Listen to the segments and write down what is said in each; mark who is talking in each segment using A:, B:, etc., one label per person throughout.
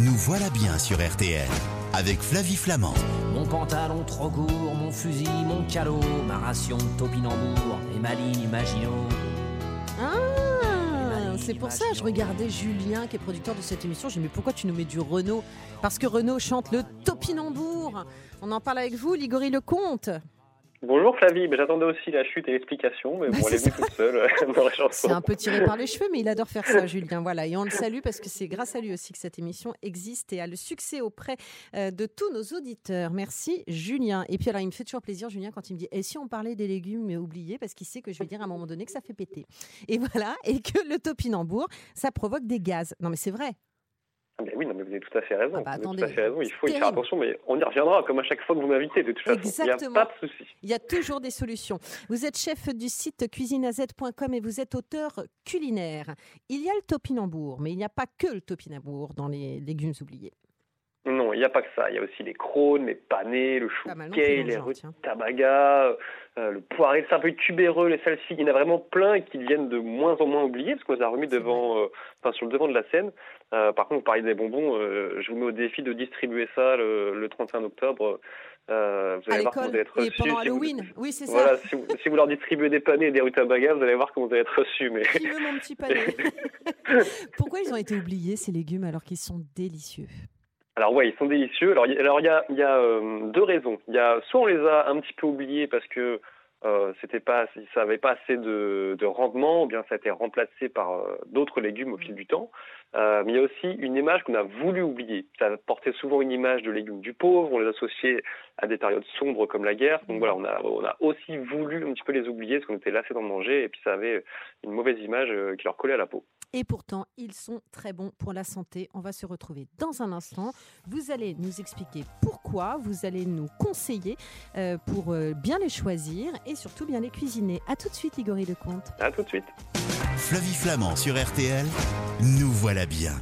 A: Nous voilà bien sur RTL avec Flavie Flamand.
B: Mon pantalon trop court, mon fusil, mon calot, ma ration de topinambour et ma ligne Imagino.
C: Ah, c'est pour ça je regardais Julien qui est producteur de cette émission. J'ai dit mais pourquoi tu nous mets du Renault? Parce que Renault chante le topinambour. On en parle avec vous, Ligori Lecomte.
D: Bonjour Flavie, j'attendais aussi la chute et l'explication, mais
C: Bah,
D: bon, elle est venue toute seule.
C: C'est un peu tiré par les cheveux, mais il adore faire ça, Julien. Voilà, et on le salue parce que c'est grâce à lui aussi que cette émission existe et a le succès auprès euh, de tous nos auditeurs. Merci, Julien. Et puis alors, il me fait toujours plaisir, Julien, quand il me dit "Et si on parlait des légumes oubliés Parce qu'il sait que je vais dire à un moment donné que ça fait péter. Et voilà, et que le topinambour, ça provoque des gaz. Non, mais c'est vrai.
D: Ah, oui, non, mais vous avez tout à fait raison.
C: Ah bah, attendez,
D: tout à fait raison. Il faut y faire attention, mais on y reviendra comme à chaque fois que vous m'invitez. De toute façon, il n'y a
C: Exactement.
D: pas de souci.
C: Il y a toujours des solutions. Vous êtes chef du site cuisineaz.com et vous êtes auteur culinaire. Il y a le topinambour, mais il n'y a pas que le topinambour dans les légumes oubliés.
D: Il n'y a pas que ça. Il y a aussi les crônes, les panais, le chou les rues tabaga, euh, le poiré, c'est un peu tubéreux, les salsifis. Il y en a vraiment plein et qui viennent de moins en moins oubliés parce qu'on les a remis devant, euh, enfin, sur le devant de la scène. Euh, par contre, vous parlez des bonbons. euh, je vous mets au défi de distribuer ça le, le 31 octobre. Euh, vous
C: À
D: allez voir comment vous allez être
C: et
D: reçus.
C: pendant
D: si vous-
C: Halloween. Oui, c'est ça.
D: Voilà, si vous, si vous leur distribuez des panais et des rutabagas, vous allez voir comment vous allez être reçus. Mais
C: Qui veut mon petit panier Pourquoi ils ont été oubliés, ces légumes, alors qu'ils sont délicieux?
D: Alors ouais, ils sont délicieux. Alors il y, a, euh, deux raisons. Il y a soit on les a un petit peu oubliés parce que euh, c'était pas, ça avait pas assez de, de rendement, ou bien ça a été remplacé par euh, d'autres légumes au fil du temps. Euh, mais il y a aussi une image qu'on a voulu oublier. Ça portait souvent une image de légumes du pauvre. On les associait à des périodes sombres comme la guerre. Donc voilà, on a, on a aussi voulu un petit peu les oublier parce qu'on était lassés d'en manger et puis ça avait une mauvaise image euh, qui leur collait à la peau.
C: Et pourtant, ils sont très bons pour la santé. On va se retrouver dans un instant. Vous allez nous expliquer pourquoi, vous allez nous conseiller euh, pour bien les choisir et surtout bien les cuisiner. À tout de suite, Igori Lecomte.
D: À tout de suite.
A: Flavie Flamand sur RTL. Nous voilà bien.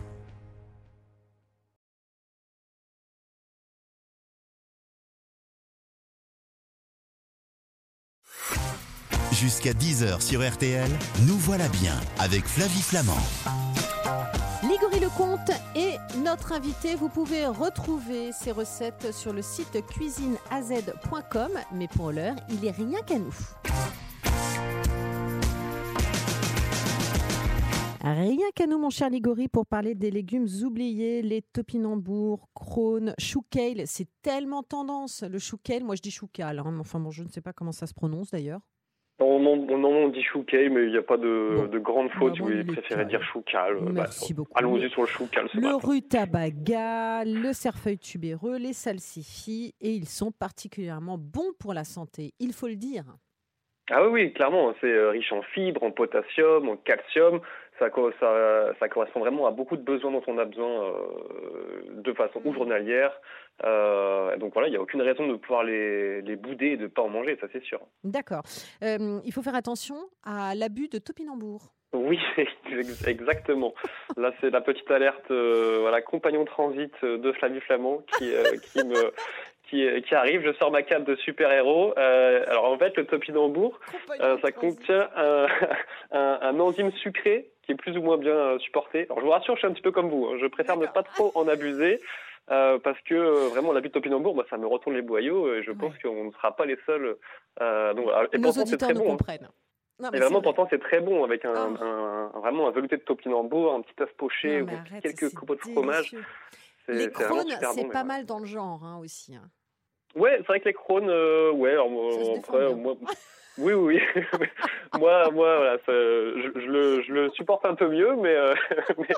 A: Jusqu'à 10h sur RTL, nous voilà bien avec Flavie Flamand.
C: Ligori Lecomte est notre invité. Vous pouvez retrouver ces recettes sur le site cuisineaz.com. Mais pour l'heure, il est rien qu'à nous. Rien qu'à nous, mon cher Ligori, pour parler des légumes oubliés, les topinambours, crônes, chou kale. C'est tellement tendance, le chou kale. Moi, je dis chou kale. hein, mais Enfin, bon, je ne sais pas comment ça se prononce d'ailleurs.
D: On, on, dit chouquet, mais il n'y a pas de,
C: Bon.
D: de grande faute si
C: Bah,
D: vous
C: bon, est
D: préférez dire choucal.
C: Merci beaucoup.
D: Allons-y sur le choucal
C: Le
D: matin.
C: rutabaga, le cerfeuil tubéreux, les salsifis, et ils sont particulièrement bons pour la santé, il faut le dire.
D: Ah oui, oui, clairement, c'est euh, riche en fibres, en potassium, en calcium. Ça, ça, ça correspond vraiment à beaucoup de besoins dont on a besoin euh, de façon ou journalière. Euh, donc voilà, il n'y a aucune raison de pouvoir les, les bouder et de ne pas en manger, ça c'est sûr.
C: D'accord. Euh, il faut faire attention à l'abus de topinambour.
D: Oui, ex- exactement. Là, c'est la petite alerte, euh, voilà, compagnon transit euh, de Flavie Flamand qui, euh, qui me qui, qui arrive. Je sors ma cape de super-héros. Euh, alors en fait, le topinambour, euh, ça contient un, un, un enzyme sucré qui est plus ou moins bien euh, supporté. Alors je vous rassure, je suis un petit peu comme vous. hein. Je préfère ne pas trop en abuser. euh, parce que euh, vraiment l'abus de topinambour, moi, ça me retourne les boyaux et je pense
C: Ouais.
D: qu'on ne sera pas les seuls. euh, donc, et
C: Nos
D: pourtant,
C: auditeurs
D: très
C: nous
D: bon. hein.
C: Non,
D: Et
C: mais
D: vraiment, pourtant, c'est très bon avec un,
C: Ah.
D: un- vraiment un velouté de topinambour, un petit œuf poché,
C: Non, mais arrête,
D: quelques copeaux de fromage.
C: Les crônes, c'est
D: bon,
C: pas
D: mais-
C: mal dans le genre hein, aussi. hein.
D: Ouais, c'est vrai que les crônes, euh, ouais, alors,
C: défend
D: après, moi, oui, oui, oui. moi, moi, voilà, je, je le, je le supporte un peu mieux, mais, euh, mais,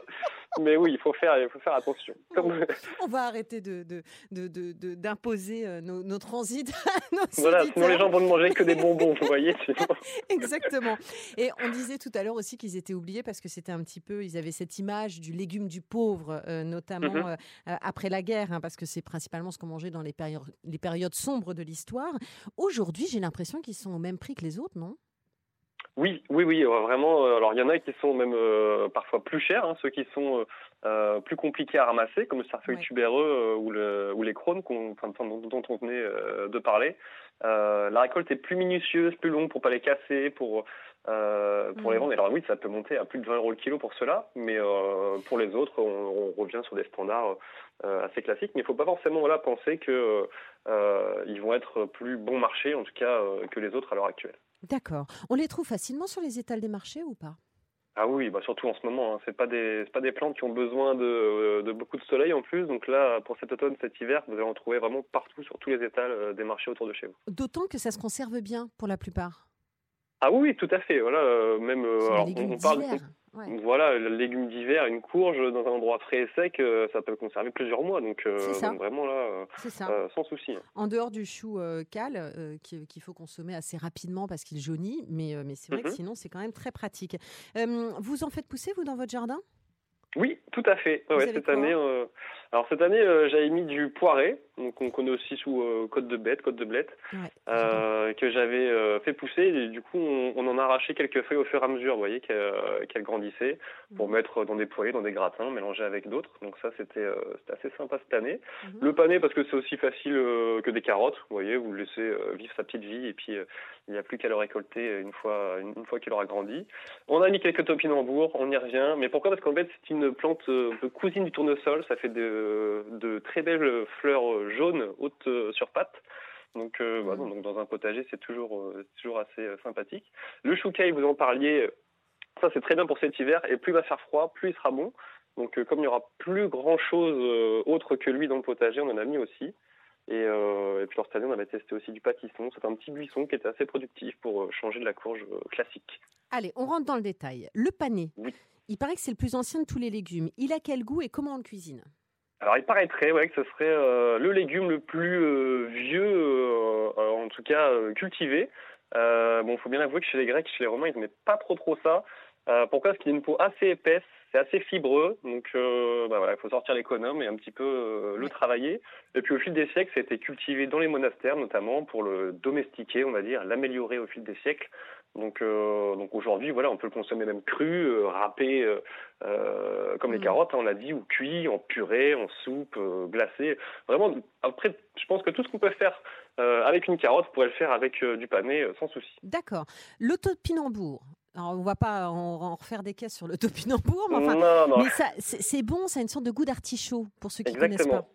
D: mais oui, il faut faire, il faut faire attention. Comme-
C: On va arrêter de, de- de- de- de- d'imposer euh, nos, nos transits à nos
D: voilà, sinon les gens vont ne manger que des bonbons, vous voyez. sinon.
C: Exactement. Et on disait tout à l'heure aussi qu'ils étaient oubliés parce que c'était un petit peu, ils avaient cette image du légume du pauvre, euh, notamment
D: Mhm.
C: euh, euh, après la guerre, hein, parce que c'est principalement ce qu'on mangeait dans les périodes, les périodes sombres de l'histoire. Aujourd'hui, j'ai l'impression qu'ils sont au même prix que les autres, non?
D: Oui, oui, oui, euh, vraiment. euh, Alors, il y en a qui sont même euh, parfois plus chers, hein, ceux qui sont euh, euh, plus compliqués à ramasser, comme le cerfeuil tubéreux euh, ou, le, ou les crônes enfin, dont, dont on venait euh, de parler. la récolte est plus minutieuse, plus longue pour pas les casser, pour euh, pour les mm. vendre. Alors oui, ça peut monter à plus de 20 euros le kilo pour cela, mais euh, pour les autres, on, revient sur des standards euh, assez classiques. Mais il ne faut pas forcément voilà, penser qu'ils vont être plus bon marché, en tout cas, que les autres à l'heure actuelle.
C: D'accord. On les trouve facilement sur les étals des marchés ou pas?
D: Ah oui, bah surtout en ce moment. Hein. C'est pas des pas des plantes qui ont besoin de, de, beaucoup de soleil en plus. Donc là, pour cet automne, cet hiver, vous allez en trouver vraiment partout sur tous les étals des marchés autour de chez vous.
C: D'autant que ça se conserve bien pour la plupart?
D: Ah oui, tout à fait. Voilà, euh, même
C: euh, alors, on, parle
D: voilà, le légume d'hiver, une courge dans un endroit frais et sec, euh, ça peut conserver plusieurs mois. Donc, vraiment là, sans souci. Hein.
C: En dehors du chou cal qu'il faut consommer assez rapidement parce qu'il jaunit, mais mais c'est vrai que mhm. sinon c'est quand même très pratique. vous en faites pousser vous dans votre jardin?
D: Oui, tout à fait. cette année, alors cette année, j'avais mis du poiré donc on connaît aussi sous euh, côte de bête, côte de blette, euh, que j'avais euh, fait pousser. Et du coup, on, en a arraché quelques feuilles au fur et à mesure, vous voyez, qu'elles grandissaient, pour mettre dans des poêlées, dans des gratins, mélanger avec d'autres. Donc ça, c'était assez sympa cette année. Mhm. Le pané, parce que c'est aussi facile que des carottes, vous voyez, vous le laissez vivre sa petite vie, et puis il n'y a plus qu'à le récolter une fois, une, fois qu'il aura grandi. On a mis quelques topinambours, on y revient. Mais pourquoi? Parce qu'en fait, c'est une plante cousine du tournesol, ça fait de, de très belles fleurs jaune haute euh, sur pattes. Donc, euh, bah, donc dans un potager, c'est toujours, euh, toujours assez sympathique. Le choucaille, vous en parliez, ça c'est très bien pour cet hiver. Et plus il va faire froid, plus il sera bon. Donc comme il n'y aura plus grand chose autre que lui dans le potager, on en a mis aussi. Et, puis cette année, on avait testé aussi du pâtisson. C'est un petit buisson qui était assez productif pour changer de la courge classique.
C: Allez, on rentre dans le détail. Le pané. Il paraît que c'est le plus ancien de tous les légumes. Il a quel goût et comment on le cuisine?
D: Alors il paraîtrait ouais, que ce serait euh, le légume le plus euh, vieux, euh, en tout cas cultivé. bon, il faut bien avouer que chez les Grecs, chez les Romains, ils n'aimaient pas trop trop ça. pourquoi? Parce qu'il a une peau assez épaisse, c'est assez fibreux, donc bah voilà, il faut sortir l'économe et un petit peu le travailler. Et puis au fil des siècles, ça a été cultivé dans les monastères notamment pour le domestiquer, on va dire, l'améliorer au fil des siècles. Donc, euh, donc aujourd'hui, voilà, on peut le consommer même cru, euh, râpé, euh, comme les mm. carottes, hein, on l'a dit, ou cuit, en purée, en soupe, glacé. Vraiment, après, je pense que tout ce qu'on peut faire avec une carotte, on pourrait le faire avec du pané sans souci.
C: D'accord. Le topinambour, alors, on va pas en, refaire des caisses sur le topinambour, mais, enfin, mais c'est bon, ça a une sorte de goût d'artichaut pour ceux qui ne connaissent pas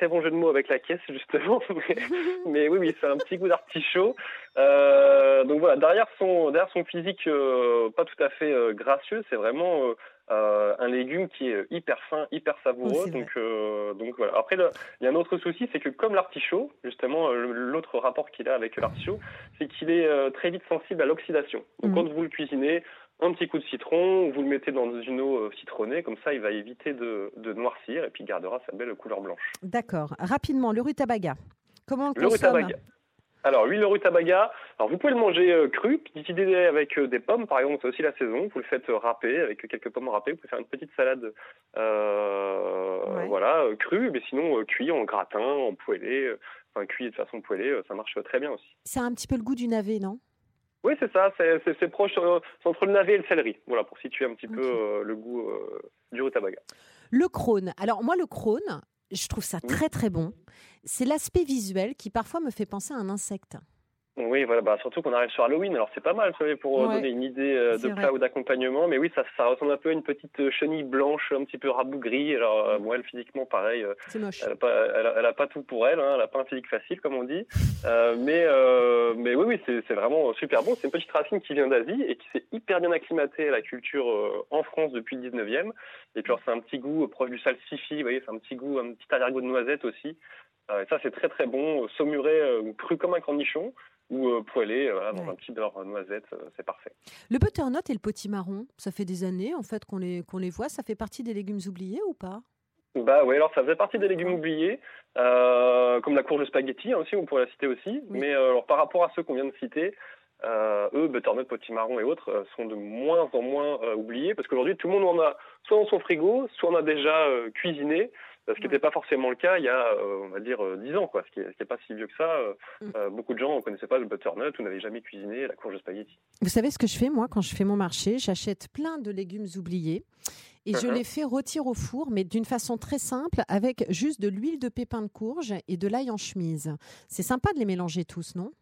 D: très bon jeu de mots avec la caisse justement, mais, oui, oui, c'est un petit goût d'artichaut. Euh, donc voilà, derrière son, derrière son physique euh, pas tout à fait euh, gracieux, c'est vraiment un légume qui est hyper fin, hyper savoureux. donc, donc voilà. Après, il y a un autre souci, c'est que comme l'artichaut, justement, l'autre rapport qu'il a avec l'artichaut, c'est qu'il est très vite sensible à l'oxydation. Donc mm. quand vous le cuisinez, un petit coup de citron, vous le mettez dans une eau euh, citronnée, comme ça il va éviter de, noircir et puis gardera sa belle couleur blanche.
C: D'accord. Rapidement, le rutabaga. Comment on le,
D: rutabaga. Alors oui, le rutabaga, alors vous pouvez le manger euh, cru, idée avec euh, des pommes par exemple, c'est aussi la saison, vous le faites râper avec quelques pommes râpées, vous pouvez faire une petite salade voilà, crue, mais sinon cuit en gratin, en poêlé, enfin cuit de façon poêlée, ça marche très bien aussi.
C: Ça a un petit peu le goût du navet, non?
D: Oui, c'est ça, c'est proche euh, entre le navet et le céleri. Voilà, pour situer un petit peu euh, le goût euh, du rutabaga.
C: Le crône. Alors, moi, le crône, je trouve ça très, très bon. C'est l'aspect visuel qui parfois me fait penser à un insecte.
D: Oui, voilà, bah, surtout qu'on arrive sur Halloween, alors c'est pas mal, pour donner une idée euh, de plat ou d'accompagnement, mais oui, ça, ça ressemble un peu à une petite euh, chenille blanche, un petit peu rabougrie. Alors, euh, moi, elle, physiquement, pareil,
C: elle
D: n'a pas, elle, a pas tout pour elle, hein, elle n'a pas un physique facile, comme on dit. mais, mais oui, oui, c'est vraiment super bon. C'est une petite racine qui vient d'Asie et qui s'est hyper bien acclimatée à la culture en France depuis le 19e. Et puis, c'est un petit goût proche du salsifis, vous voyez, c'est un petit goût, un petit arrière-goût de noisette aussi. et ça, c'est très très bon, saumuré, cru comme un cornichon ou euh, poêlé euh, dans un petit beurre noisette, euh, c'est parfait.
C: Le butternut et le potimarron, ça fait des années en fait qu'on les, qu'on les voit, ça fait partie des légumes oubliés ou pas?
D: Bah oui, alors ça faisait partie des légumes oubliés, comme la courge de spaghetti hein, aussi, on pourrait la citer aussi. Mais alors par rapport à ceux qu'on vient de citer, eux, butternut, potimarron et autres, sont de moins en moins oubliés parce qu'aujourd'hui tout le monde en a soit dans son frigo, soit on a déjà cuisiné ce qui n'était pas forcément le cas il y a, euh, on va dire, 10 euh, ans, quoi. Ce qui n'est pas si vieux que ça. Euh, mm. beaucoup de gens ne connaissaient pas le butternut ou n'avaient jamais cuisiné la courge de spaghetti.
C: Vous savez ce que je fais, moi, quand je fais mon marché? J'achète plein de légumes oubliés et je uh-huh. les fais rôtir au four, mais d'une façon très simple, avec juste de l'huile de pépins de courge et de l'ail en chemise. C'est sympa de les mélanger tous, non?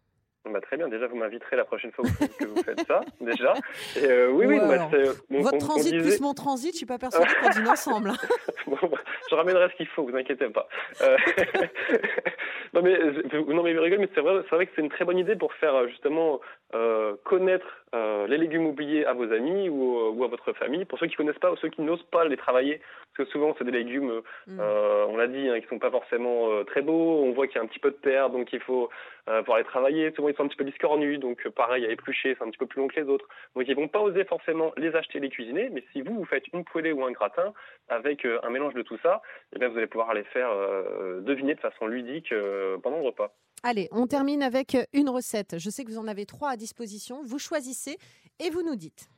D: Bah, très bien, déjà vous m'inviterez la prochaine fois que, vous faites ça, déjà. Et, euh, oui, oui,
C: Ou
D: bah, on-
C: Votre
D: on- on
C: transit
D: disait-
C: plus mon transit, je suis pas persuadée qu'on dîne ensemble.
D: Bon, bah, je ramènerai ce qu'il faut, vous inquiétez pas. Euh, non mais euh, non mais rigole, mais c'est vrai, c'est vrai que c'est une très bonne idée pour faire euh, justement euh, connaître euh, les légumes oubliés à vos amis ou, ou à votre famille. Pour ceux qui connaissent pas ou ceux qui n'osent pas les travailler, parce que souvent c'est des légumes,
C: Mm.
D: euh, on l'a dit, hein, qui sont pas forcément euh, très beaux. On voit qu'il y a un petit peu de terre, donc il faut euh, pouvoir les travailler. Souvent ils sont un petit peu discornus, donc pareil à éplucher, c'est un petit peu plus long que les autres. Donc ils vont pas oser forcément les acheter, les cuisiner. Mais si vous vous faites une poêlée ou un gratin avec un mélange de tout ça, eh bien, vous allez pouvoir les faire deviner de façon ludique pendant le repas.
C: Allez, on termine avec une recette. Je sais que vous en avez trois à disposition. Vous choisissez et vous nous dites.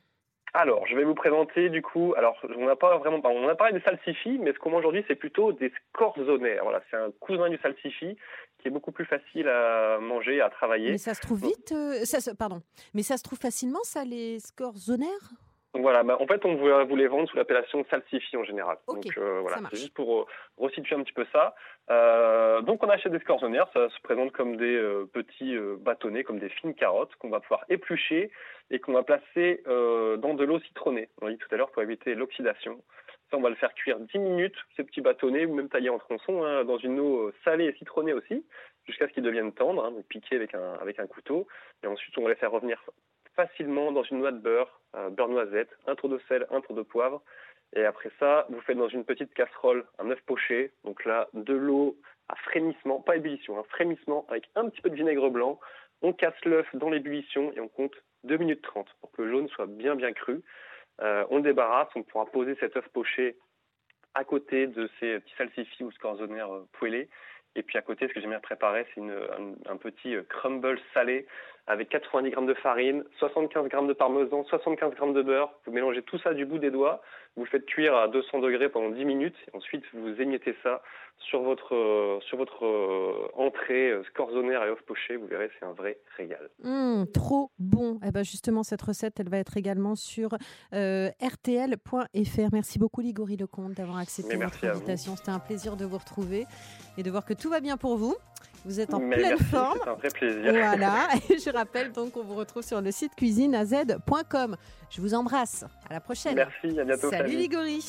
D: Alors, je vais vous présenter du coup. Alors, on n'a pas vraiment, on a parlé des salsifis, mais ce qu'on mange aujourd'hui, c'est plutôt des scorzonaires. Voilà, c'est un cousin du salsifi qui est beaucoup plus facile à manger, à travailler.
C: Mais ça se trouve vite, euh, ça se, pardon. Mais ça se trouve facilement, ça, les scores zonaires?
D: Donc voilà, bah, en fait, on voulait vous les vendre sous l'appellation salsifi en général. Donc euh, voilà, c'est juste pour euh, resituer un petit peu ça. Euh, donc on achète des scorzonaires, ça se présente comme des euh, petits euh, bâtonnets, comme des fines carottes qu'on va pouvoir éplucher et qu'on va placer euh, dans de l'eau citronnée. On l'a dit tout à l'heure pour éviter l'oxydation. Ça, on va le faire cuire 10 minutes, ces petits bâtonnets, ou même taillés en tronçons, hein, dans une eau salée et citronnée aussi, jusqu'à ce qu'ils deviennent tendres, hein, donc piqués avec un, avec un couteau. Et ensuite, on va les faire revenir facilement dans une noix de beurre, beurre noisette, un tour de sel, un tour de poivre. Et après ça, vous faites dans une petite casserole un œuf poché. Donc là, de l'eau à frémissement, pas ébullition, un frémissement avec un petit peu de vinaigre blanc. On casse l'œuf dans l'ébullition et on compte 2 minutes 30 pour que le jaune soit bien bien cru. Euh, on le débarrasse, on pourra poser cet œuf poché à côté de ces petits salsifis ou scorzonaires euh, poêlés. Et puis à côté, ce que j'ai bien préparé, c'est un petit euh, crumble salé avec 90 grammes de farine, 75 grammes de parmesan, 75 grammes de beurre. Vous mélangez tout ça du bout des doigts, vous le faites cuire à 200 degrés pendant 10 minutes. Et ensuite, vous émiettez ça sur votre, euh, sur votre euh, entrée euh, scorzonaire et œuf poché. Vous verrez, c'est un vrai régal.
C: Hum, Trop bon. Eh ben justement, cette recette, elle va être également sur euh, rtl.fr. Merci beaucoup, Ligori Lecomte, d'avoir accepté
D: vous.
C: invitation. C'était un plaisir de vous retrouver et de voir que tout va bien pour vous. Vous êtes en
D: Mais
C: pleine
D: merci,
C: forme.
D: c'est un vrai plaisir.
C: Voilà, et je rappelle donc qu'on vous retrouve sur le site cuisineaz.com. Je vous embrasse. À la prochaine.
D: Merci, à bientôt.
C: Salut. Ligori.